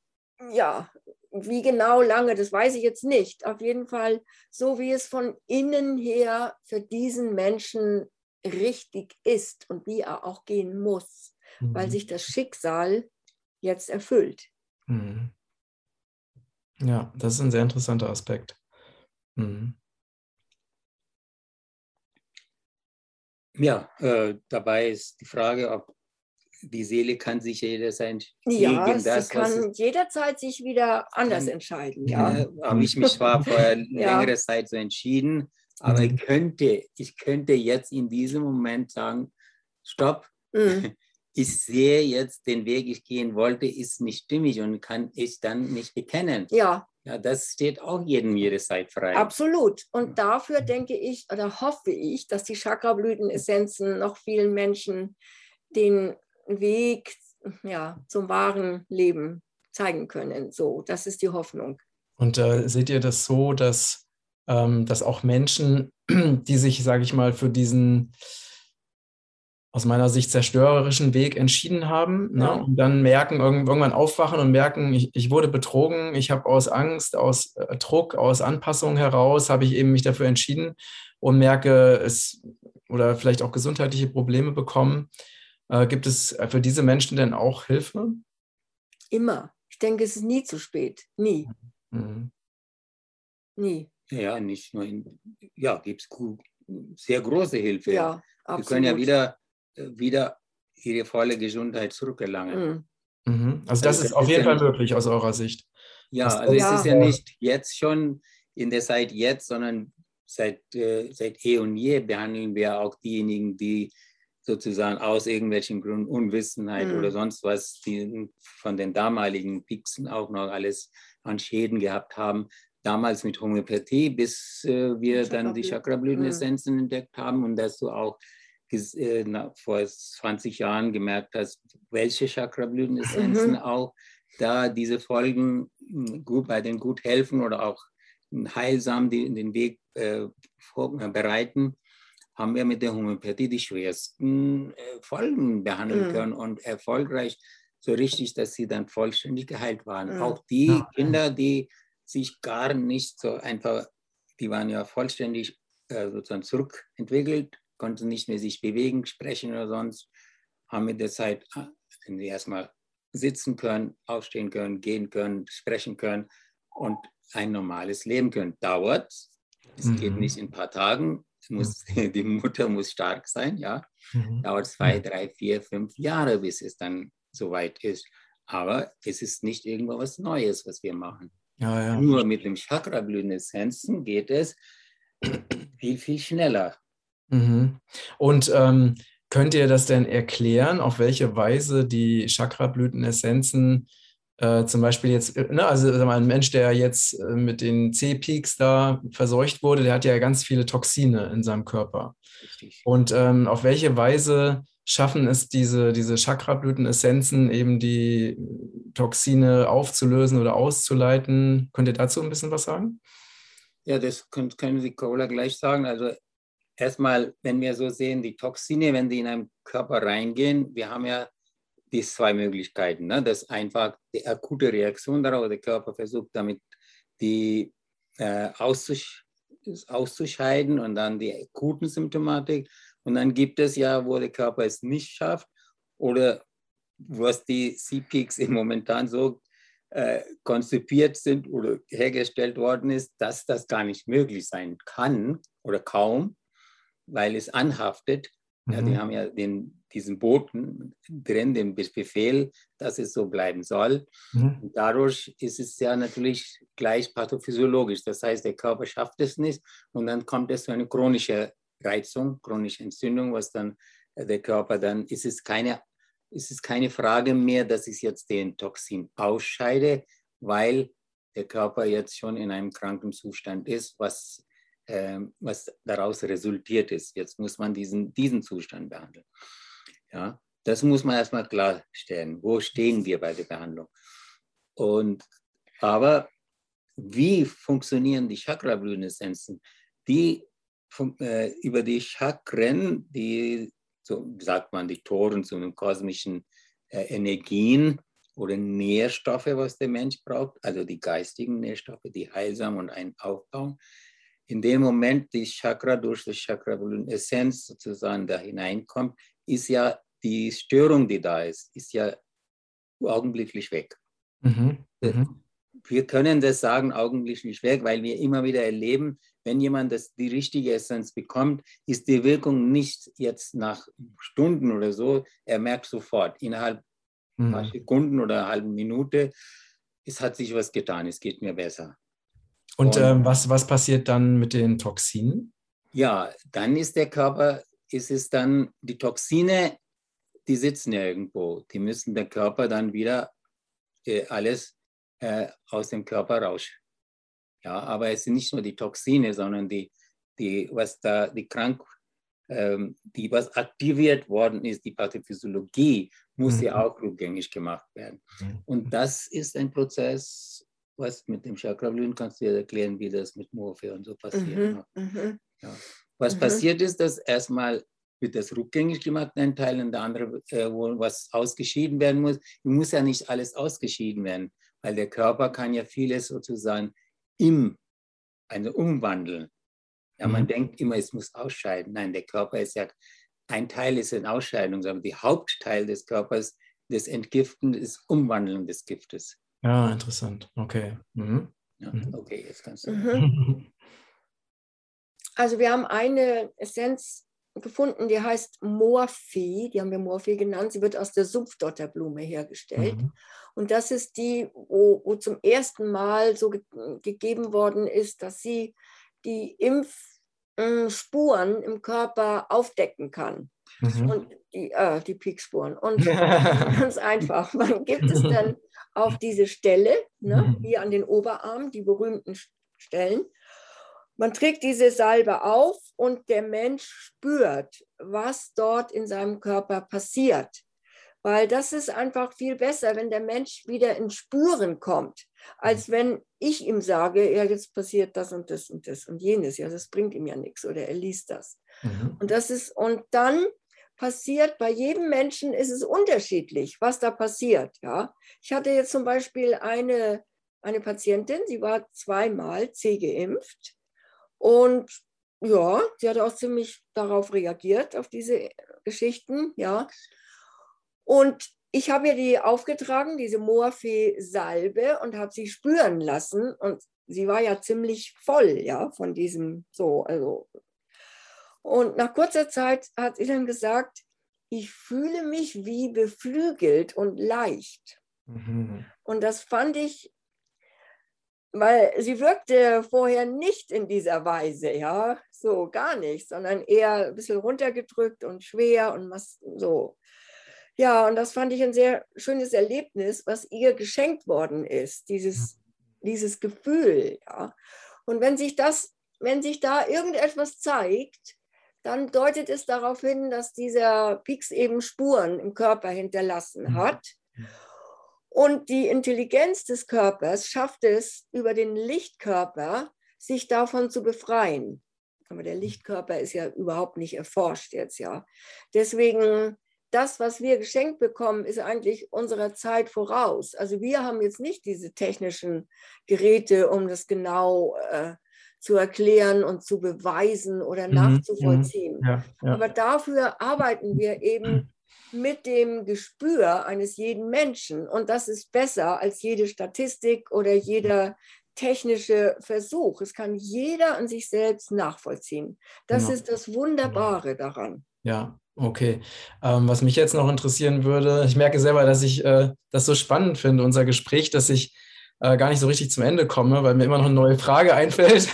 ja, wie genau lange, das weiß ich jetzt nicht. Auf jeden Fall so, wie es von innen her für diesen Menschen richtig ist und wie er auch gehen muss, mhm. weil sich das Schicksal jetzt erfüllt. Mhm. Ja, das ist ein sehr interessanter Aspekt. Mhm. Ja, äh, dabei ist die Frage, ob die Seele kann sich jederzeit ja, das, sie kann jederzeit sich wieder anders kann, entscheiden. Ja, ja habe ich mich zwar vor ja. längerer Zeit so entschieden, aber mhm. ich könnte, ich könnte jetzt in diesem Moment sagen, stopp, mhm. ich sehe jetzt den Weg, ich gehen wollte, ist nicht stimmig und kann ich dann nicht bekennen. Ja. Ja, das steht auch jedem jederzeit frei. Absolut. Und dafür denke ich oder hoffe ich, dass die Chakrablütenessenzen noch vielen Menschen den Weg ja, zum wahren Leben zeigen können. So, das ist die Hoffnung. Und äh, seht ihr das so, dass, ähm, dass auch Menschen, die sich, sage ich mal, für diesen aus meiner Sicht zerstörerischen Weg entschieden haben ne? und dann merken, irgendwann aufwachen und merken, ich, ich wurde betrogen, ich habe aus Angst, aus äh, Druck, aus Anpassung heraus, habe ich eben mich dafür entschieden und merke es oder vielleicht auch gesundheitliche Probleme bekommen. Äh, gibt es für diese Menschen denn auch Hilfe? Immer. Ich denke, es ist nie zu spät. Nie. Mhm. Nie. Ja, nicht nur in, ja, gibt es sehr große Hilfe. Ja, absolut. Wir können ja wieder wieder ihre volle Gesundheit zurückerlangen. Mhm. mhm. Also das also ist auf jeden Fall möglich aus eurer Sicht. Ja, also ja. es ist ja nicht jetzt schon in der Zeit jetzt, sondern seit, äh, seit eh und je behandeln wir auch diejenigen, die sozusagen aus irgendwelchen Gründen Unwissenheit mhm. oder sonst was, die von den damaligen Pixen auch noch alles an Schäden gehabt haben. Damals mit Homöopathie, bis äh, wir dann die Chakrablütenessenzen mhm. entdeckt haben und dass du auch äh, na, vor 20 Jahren gemerkt hast, welche Chakrablütenessenzen mhm. auch da diese Folgen hm, gut bei den gut helfen oder auch heilsam die, den Weg äh, äh, bereiten haben wir mit der Homöopathie die schwersten äh, Folgen behandeln mhm. können und erfolgreich so richtig, dass sie dann vollständig geheilt waren. Mhm. Auch die ja. Kinder, die sich gar nicht so einfach, die waren ja vollständig äh, sozusagen zurückentwickelt, konnten nicht mehr sich bewegen, sprechen oder sonst, haben mit der Zeit, äh, wenn sie erstmal sitzen können, aufstehen können, gehen können, sprechen können und ein normales Leben können. Dauert, es mhm. geht nicht in ein paar Tagen, muss, die Mutter muss stark sein, ja. Mhm. Dauert zwei, drei, vier, fünf Jahre, bis es dann soweit ist. Aber es ist nicht irgendwo was Neues, was wir machen. Ja, ja. Nur mit dem Chakra-Blütenessenzen geht es viel, viel schneller. Mhm. Und ähm, könnt ihr das denn erklären, auf welche Weise die Chakra-Blütenessenzen äh, zum Beispiel jetzt, äh, ne, also mal, ein Mensch, der jetzt äh, mit den C-Peaks da verseucht wurde, der hat ja ganz viele Toxine in seinem Körper. Richtig. Und ähm, auf welche Weise schaffen es diese, diese Chakrablütenessenzen, eben die Toxine aufzulösen oder auszuleiten? Könnt ihr dazu ein bisschen was sagen? Ja, das können, können Sie Cola gleich sagen. Also erstmal, wenn wir so sehen, die Toxine, wenn die in einen Körper reingehen, wir haben ja die zwei Möglichkeiten. Ne? Das einfach die akute Reaktion darauf, der Körper versucht damit die äh, auszusch auszuscheiden und dann die akuten Symptomatik. Und dann gibt es ja, wo der Körper es nicht schafft oder was die C-Peaks momentan so äh, konzipiert sind oder hergestellt worden ist, dass das gar nicht möglich sein kann oder kaum, weil es anhaftet. Mhm. Ja, die mhm. haben ja den diesen Boten drin, den Befehl, dass es so bleiben soll. Mhm. dadurch ist es ja natürlich gleich pathophysiologisch. Das heißt, der Körper schafft es nicht und dann kommt es zu einer chronischen Reizung, chronische Entzündung, was dann äh, der Körper dann, ist es keine, ist es keine Frage mehr, dass ich jetzt den Toxin ausscheide, weil der Körper jetzt schon in einem kranken Zustand ist, was, äh, was daraus resultiert ist. Jetzt muss man diesen, diesen Zustand behandeln. Ja, das muss man erstmal klarstellen. Wo stehen wir bei der Behandlung? Und, aber wie funktionieren die Chakra-Blütenessenzen? Die äh, über die Chakren, die, so sagt man, die Toren zu den kosmischen äh, Energien oder Nährstoffe, was der Mensch braucht, also die geistigen Nährstoffe, die heilsam und einen aufbauen. In dem Moment, die Chakra durch die Chakra-Essenz sozusagen da hineinkommt, ist ja die Störung, die da ist, ist ja augenblicklich weg. Mhm. Äh, mhm. Wir können das sagen, augenblicklich weg, weil wir immer wieder erleben, wenn jemand das, die richtige Essenz bekommt, ist die Wirkung nicht jetzt nach Stunden oder so, er merkt sofort, innerhalb mhm. paar Sekunden oder einer halben Minute, es hat sich was getan, es geht mir besser. Und, Und ähm, was, was passiert dann mit den Toxinen? Ja, dann ist der Körper ist es dann, die Toxine, die sitzen ja irgendwo. Die müssen der Körper dann wieder äh, alles äh, aus dem Körper raus. Ja, aber es sind nicht nur die Toxine, sondern die, die was da, die Krank, ähm, die was aktiviert worden ist, die Pathophysiologie, muss mhm. ja auch rückgängig gemacht werden. Mhm. Und das ist ein Prozess, was mit dem Chakrablüten kannst du dir erklären, wie das mit Morphe und so passiert. Mhm. mhm. Ja. Was mhm. passiert ist, dass erstmal wird das rückgängig gemacht, ein Teil, und der andere, äh, wo was ausgeschieden werden muss. Muss ja nicht alles ausgeschieden werden, weil der Körper kann ja vieles sozusagen im, also umwandeln. Ja, man mhm. denkt immer, es muss ausscheiden. Nein, der Körper ist ja, ein Teil ist ein Ausscheidung, aber der Hauptteil des Körpers, das Entgiften, ist Umwandeln des Giftes. Ja, interessant. Okay. Mhm. Ja, mhm. okay, jetzt kannst du. Mhm. Also wir haben eine Essenz gefunden, die heißt Morphe, die haben wir Morphe genannt. Sie wird aus der Sumpfdotterblume hergestellt. Mhm. Und das ist die, wo, wo zum ersten Mal so ge gegeben worden ist, dass sie die Impf äh, Spuren im Körper aufdecken kann. Mhm. Und die, äh, die Peakspuren. Und ganz einfach, man gibt es dann auf diese Stelle, ne, mhm. hier an den Oberarm, die berühmten Stellen. Man trägt diese Salbe auf und der Mensch spürt, was dort in seinem Körper passiert. Weil das ist einfach viel besser, wenn der Mensch wieder in Spuren kommt, als wenn ich ihm sage, ja, jetzt passiert das und das und das und jenes. Ja, das bringt ihm ja nichts oder er liest das. Mhm. Und das ist, und dann passiert, bei jedem Menschen ist es unterschiedlich, was da passiert. Ja? Ich hatte jetzt zum Beispiel eine, eine Patientin, sie war zweimal C geimpft und ja, sie hat auch ziemlich darauf reagiert, auf diese Geschichten, ja. Und ich habe ihr die aufgetragen, diese Morphe-Salbe, und habe sie spüren lassen. Und sie war ja ziemlich voll, ja, von diesem so, also und nach kurzer Zeit hat sie dann gesagt, ich fühle mich wie beflügelt und leicht. Mhm. Und das fand ich, weil sie wirkte vorher nicht in dieser Weise, ja, so gar nicht, sondern eher ein bisschen runtergedrückt und schwer und was so. Ja, und das fand ich ein sehr schönes Erlebnis, was ihr geschenkt worden ist, dieses, dieses Gefühl, ja. Und wenn sich das, wenn sich da irgendetwas zeigt, dann deutet es darauf hin, dass dieser Pix eben Spuren im Körper hinterlassen mhm. hat. Und die Intelligenz des Körpers schafft es, über den Lichtkörper sich davon zu befreien. Aber der Lichtkörper ist ja überhaupt nicht erforscht jetzt, ja. Deswegen, das, was wir geschenkt bekommen, ist eigentlich unserer Zeit voraus. Also wir haben jetzt nicht diese technischen Geräte, um das genau äh, zu erklären und zu beweisen oder mhm, nachzuvollziehen. Ja, ja. Aber dafür arbeiten wir eben mit dem Gespür eines jeden Menschen. Und das ist besser als jede Statistik oder jeder technische Versuch. Es kann jeder an sich selbst nachvollziehen. Das genau. ist das Wunderbare daran. Ja, okay. Ähm, was mich jetzt noch interessieren würde, ich merke selber, dass ich äh, das so spannend finde, unser Gespräch, dass ich äh, gar nicht so richtig zum Ende komme, weil mir immer noch eine neue Frage einfällt.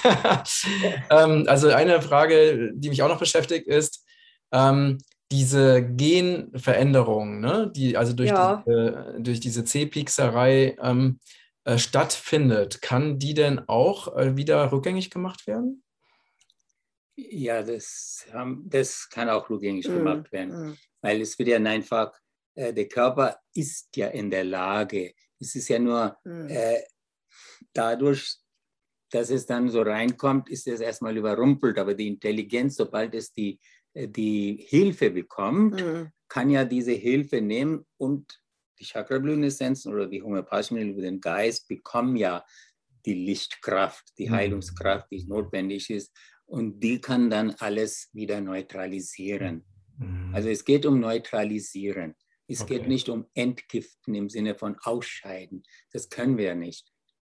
ähm, also eine Frage, die mich auch noch beschäftigt, ist ähm, diese Genveränderung, ne, die also durch, ja. die, durch diese C-Piekserei ähm, äh, stattfindet. Kann die denn auch äh, wieder rückgängig gemacht werden? Ja, das, das kann auch rückgängig mhm. gemacht werden, mhm. weil es wird ja einfach, äh, der Körper ist ja in der Lage, es ist ja nur mhm. äh, dadurch, dass es dann so reinkommt, ist es erstmal überrumpelt. Aber die Intelligenz, sobald es die, äh, die Hilfe bekommt, mhm. kann ja diese Hilfe nehmen und die Chakrablütenessenzen oder die homöopathischen über den Geist bekommen ja die Lichtkraft, die mhm. Heilungskraft, die notwendig ist. Und die kann dann alles wieder neutralisieren. Mhm. Also es geht um Neutralisieren. Es okay. geht nicht um Entgiften im Sinne von Ausscheiden. Das können wir ja nicht.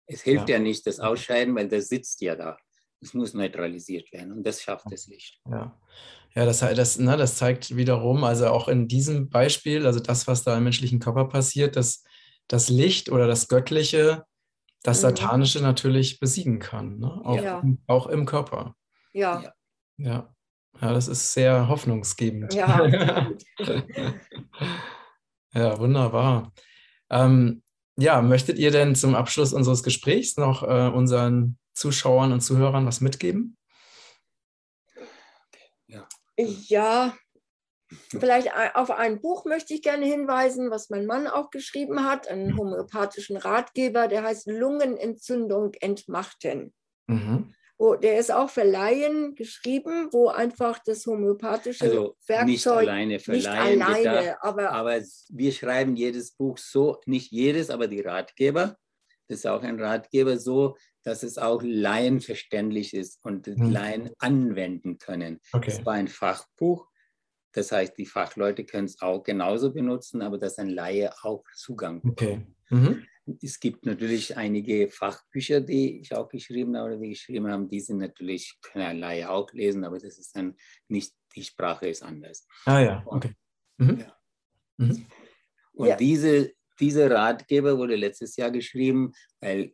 Es hilft ja. ja nicht, das Ausscheiden, weil das sitzt ja da. Es muss neutralisiert werden und das schafft das Licht. Ja, ja das, das, ne, das zeigt wiederum, also auch in diesem Beispiel, also das, was da im menschlichen Körper passiert, dass das Licht oder das Göttliche das mhm. Satanische natürlich besiegen kann, ne? auch, ja. auch im Körper. Ja. Ja. Ja, das ist sehr hoffnungsgebend. Ja, ja wunderbar. Ähm, ja, möchtet ihr denn zum Abschluss unseres Gesprächs noch äh, unseren Zuschauern und Zuhörern was mitgeben? Ja. ja, vielleicht auf ein Buch möchte ich gerne hinweisen, was mein Mann auch geschrieben hat, einen homöopathischen Ratgeber, der heißt Lungenentzündung entmachten. Mhm wo, der ist auch für Laien geschrieben, wo einfach das homöopathische also Werkzeug nicht alleine für nicht Laien alleine, aber, aber wir schreiben jedes Buch so, nicht jedes, aber die Ratgeber, das ist auch ein Ratgeber so, dass es auch Laien verständlich ist und hm. Laien anwenden können. Okay. Es war ein Fachbuch, das heißt, die Fachleute können es auch genauso benutzen, aber dass ein Laie auch Zugang bekommt. Okay. Mhm. Es gibt natürlich einige Fachbücher, die ich auch geschrieben habe oder die geschrieben haben, die sind natürlich, können Laie auch lesen, aber das ist dann nicht, die Sprache ist anders. Ah ja, okay. Mhm. Ja. Mhm. Und ja. diese, diese Ratgeber wurde letztes Jahr geschrieben, weil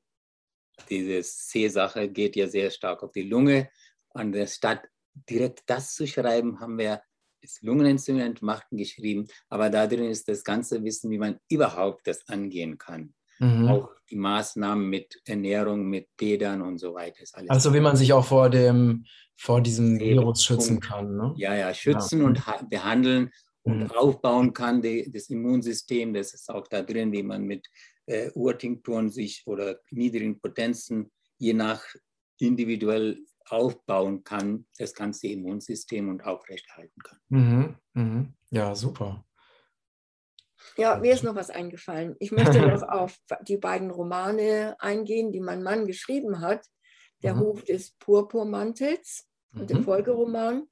diese C-Sache geht ja sehr stark auf die Lunge. Und statt direkt das zu schreiben, haben wir das Lungenentzündung entmachten geschrieben, aber da drin ist das ganze Wissen, wie man überhaupt das angehen kann. Mhm. Auch die Maßnahmen mit Ernährung, mit Bädern und so weiter. also wie man sich auch vor dem vor diesem Virus schützen kann. Ne? Ja, ja, schützen ja. und behandeln und mhm. aufbauen kann, die, das Immunsystem. Das ist auch da drin, wie man mit äh, Urtinkturen sich oder niedrigen Potenzen je nach individuell aufbauen kann, das ganze Immunsystem und aufrechterhalten kann. Mhm. Mhm. Ja, super. Ja, mir ist noch was eingefallen. Ich möchte noch auf die beiden Romane eingehen, die mein Mann geschrieben hat. Der mhm. Hof des Purpurmantels und der mhm. Folgeroman.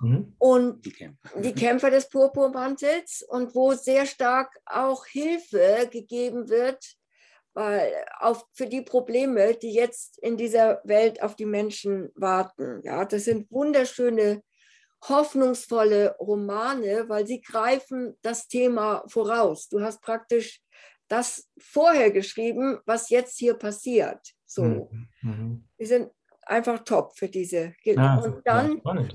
Mhm. Und die Kämpfer. die Kämpfer des Purpurmantels und wo sehr stark auch Hilfe gegeben wird weil auf, für die Probleme, die jetzt in dieser Welt auf die Menschen warten. Ja, das sind wunderschöne hoffnungsvolle Romane, weil sie greifen das Thema voraus. Du hast praktisch das vorher geschrieben, was jetzt hier passiert. So, mhm. mhm. die sind einfach top für diese. Ah, und dann ja,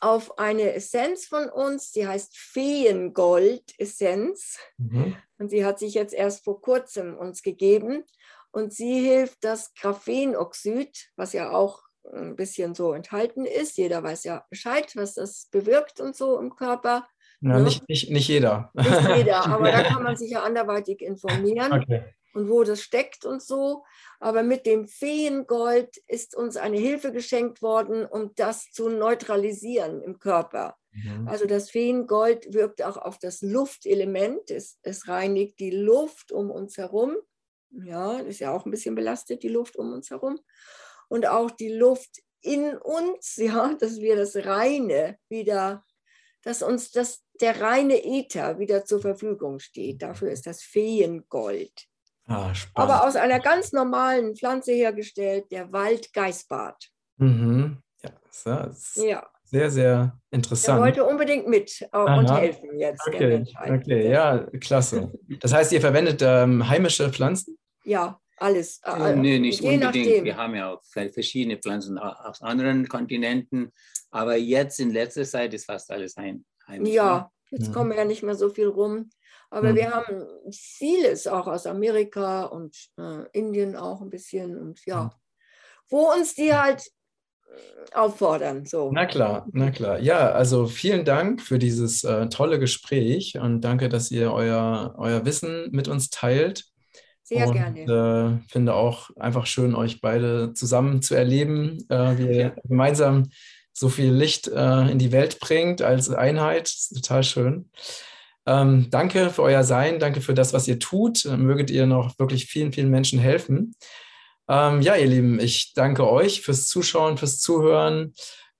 auf eine Essenz von uns, die heißt Feengold Essenz. Mhm. Und sie hat sich jetzt erst vor kurzem uns gegeben. Und sie hilft das Graphenoxid, was ja auch ein bisschen so enthalten ist. Jeder weiß ja Bescheid, was das bewirkt und so im Körper. Na, ne? nicht, nicht, nicht jeder. Nicht jeder, aber da kann man sich ja anderweitig informieren okay. und wo das steckt und so. Aber mit dem Feengold ist uns eine Hilfe geschenkt worden, um das zu neutralisieren im Körper. Mhm. Also das Feengold wirkt auch auf das Luftelement. Es, es reinigt die Luft um uns herum. Ja, ist ja auch ein bisschen belastet, die Luft um uns herum und auch die Luft in uns, ja, dass wir das Reine wieder, dass uns das, der reine Äther wieder zur Verfügung steht. Dafür ist das Feengold. Ah, Aber aus einer ganz normalen Pflanze hergestellt, der Waldgeißbart. Mhm. Ja, ja. sehr, sehr interessant. Er wollte unbedingt mit äh, und helfen jetzt. Okay, okay, ja, klasse. Das heißt, ihr verwendet ähm, heimische Pflanzen? Ja, alles. Äh, nee, nicht Je unbedingt. Nachdem. Wir haben ja auch verschiedene Pflanzen aus anderen Kontinenten, aber jetzt in letzter Zeit ist fast alles ein. Heimisch, ja, ne? jetzt ja. kommen wir ja nicht mehr so viel rum. Aber mhm. wir haben vieles auch aus Amerika und äh, Indien auch ein bisschen und ja, wo uns die halt äh, auffordern. So. Na klar, na klar. Ja, also vielen Dank für dieses äh, tolle Gespräch und danke, dass ihr euer, euer Wissen mit uns teilt. Sehr und, gerne. Äh, finde auch einfach schön, euch beide zusammen zu erleben, äh, wie ihr gemeinsam so viel Licht äh, in die Welt bringt als Einheit. total schön. Ähm, danke für euer Sein, danke für das, was ihr tut. Möget ihr noch wirklich vielen, vielen Menschen helfen. Ähm, ja, ihr Lieben, ich danke euch fürs Zuschauen, fürs Zuhören.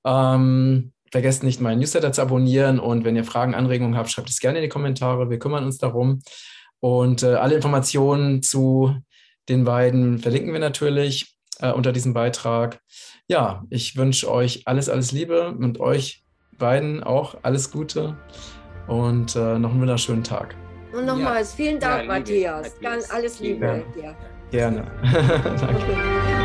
Ähm, vergesst nicht, meinen Newsletter zu abonnieren und wenn ihr Fragen, Anregungen habt, schreibt es gerne in die Kommentare. Wir kümmern uns darum. Und äh, alle Informationen zu den beiden verlinken wir natürlich äh, unter diesem Beitrag. Ja, ich wünsche euch alles, alles Liebe und euch beiden auch alles Gute und äh, noch einen wunderschönen Tag. Und nochmals ja. vielen Dank, ja, Matthias. Ganz alles Liebe. Gerne. Danke.